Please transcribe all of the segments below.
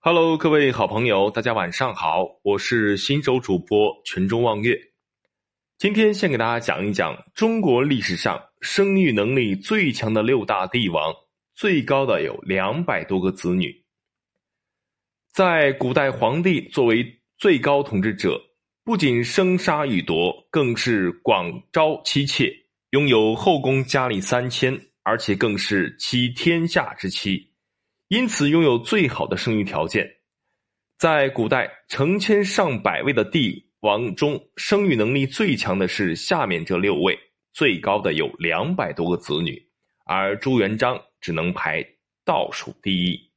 Hello，各位好朋友，大家晚上好，我是新手主播群中望月。今天先给大家讲一讲中国历史上生育能力最强的六大帝王，最高的有两百多个子女。在古代，皇帝作为最高统治者，不仅生杀予夺，更是广招妻妾，拥有后宫佳丽三千，而且更是妻天下之妻。因此，拥有最好的生育条件。在古代，成千上百位的帝王中，生育能力最强的是下面这六位，最高的有两百多个子女，而朱元璋只能排倒数第一。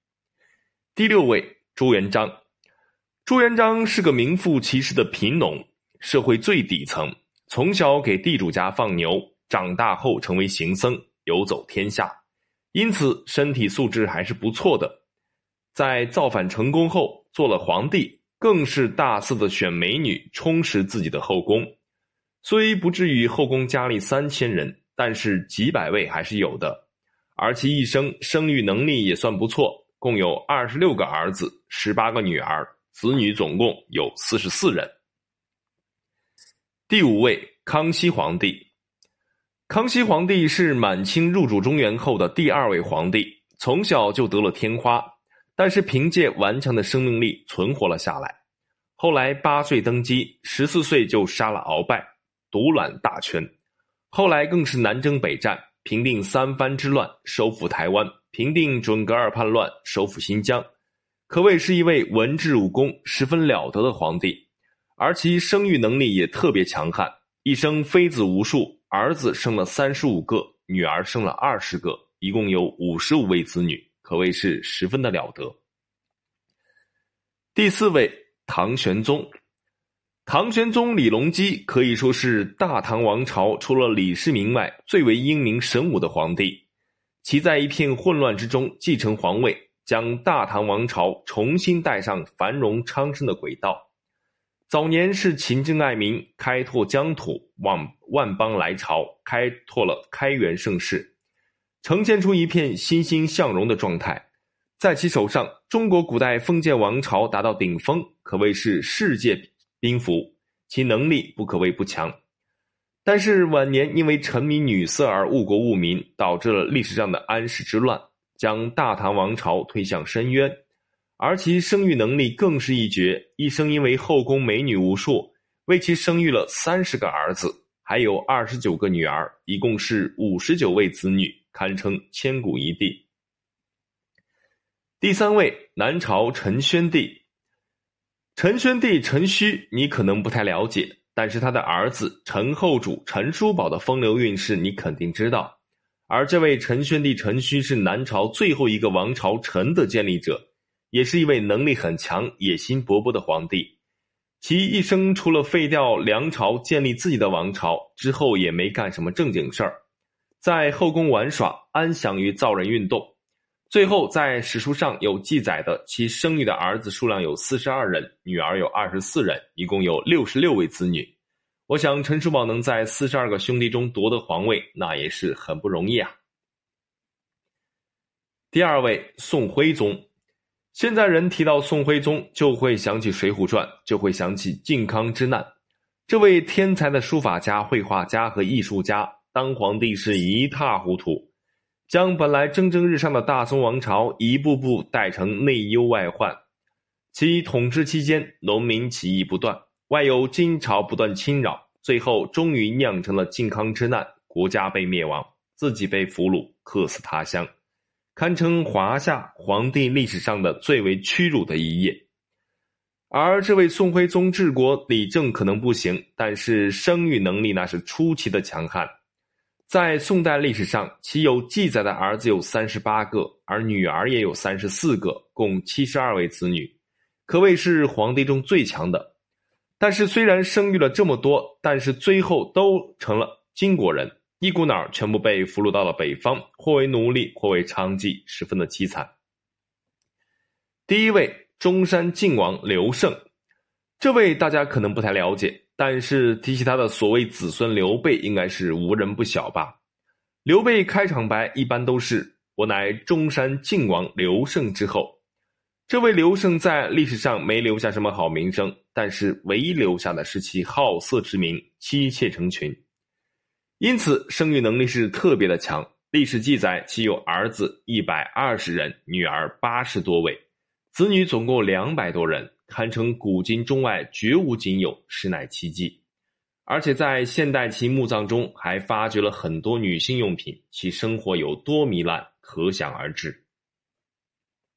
第六位，朱元璋。朱元璋是个名副其实的贫农，社会最底层，从小给地主家放牛，长大后成为行僧，游走天下。因此，身体素质还是不错的。在造反成功后，做了皇帝，更是大肆的选美女，充实自己的后宫。虽不至于后宫佳丽三千人，但是几百位还是有的。而其一生生育能力也算不错，共有二十六个儿子，十八个女儿，子女总共有四十四人。第五位，康熙皇帝。康熙皇帝是满清入主中原后的第二位皇帝，从小就得了天花，但是凭借顽强的生命力存活了下来。后来八岁登基，十四岁就杀了鳌拜，独揽大权。后来更是南征北战，平定三藩之乱，收复台湾，平定准噶尔叛乱，收复新疆，可谓是一位文治武功十分了得的皇帝。而其生育能力也特别强悍，一生妃子无数。儿子生了三十五个，女儿生了二十个，一共有五十五位子女，可谓是十分的了得。第四位，唐玄宗。唐玄宗李隆基可以说是大唐王朝除了李世民外最为英明神武的皇帝。其在一片混乱之中继承皇位，将大唐王朝重新带上繁荣昌盛的轨道。早年是勤政爱民，开拓疆土，往万邦来朝，开拓了开元盛世，呈现出一片欣欣向荣的状态。在其手上，中国古代封建王朝达到顶峰，可谓是世界兵符，其能力不可谓不强。但是晚年因为沉迷女色而误国误民，导致了历史上的安史之乱，将大唐王朝推向深渊。而其生育能力更是一绝，一生因为后宫美女无数，为其生育了三十个儿子，还有二十九个女儿，一共是五十九位子女，堪称千古一帝。第三位，南朝陈宣帝。陈宣帝陈顼，你可能不太了解，但是他的儿子陈后主陈叔宝的风流韵事，你肯定知道。而这位陈宣帝陈顼是南朝最后一个王朝陈的建立者。也是一位能力很强、野心勃勃的皇帝，其一生除了废掉梁朝、建立自己的王朝之后，也没干什么正经事儿，在后宫玩耍，安享于造人运动。最后在史书上有记载的，其生育的儿子数量有四十二人，女儿有二十四人，一共有六十六位子女。我想陈叔宝能在四十二个兄弟中夺得皇位，那也是很不容易啊。第二位，宋徽宗。现在人提到宋徽宗，就会想起《水浒传》，就会想起靖康之难。这位天才的书法家、绘画家和艺术家，当皇帝是一塌糊涂，将本来蒸蒸日上的大宋王朝一步步带成内忧外患。其统治期间，农民起义不断，外有金朝不断侵扰，最后终于酿成了靖康之难，国家被灭亡，自己被俘虏，客死他乡。堪称华夏皇帝历史上的最为屈辱的一页，而这位宋徽宗治国理政可能不行，但是生育能力那是出奇的强悍。在宋代历史上，其有记载的儿子有三十八个，而女儿也有三十四个，共七十二位子女，可谓是皇帝中最强的。但是虽然生育了这么多，但是最后都成了金国人。一股脑全部被俘虏到了北方，或为奴隶，或为娼妓，十分的凄惨。第一位中山靖王刘胜，这位大家可能不太了解，但是提起他的所谓子孙刘备，应该是无人不晓吧？刘备开场白一般都是“我乃中山靖王刘胜之后”，这位刘胜在历史上没留下什么好名声，但是唯一留下的是其好色之名，妻妾成群，因此生育能力是特别的强。历史记载其有儿子一百二十人，女儿八十多位，子女总共两百多人，堪称古今中外绝无仅有，实乃奇迹。而且在现代其墓葬中还发掘了很多女性用品，其生活有多糜烂，可想而知。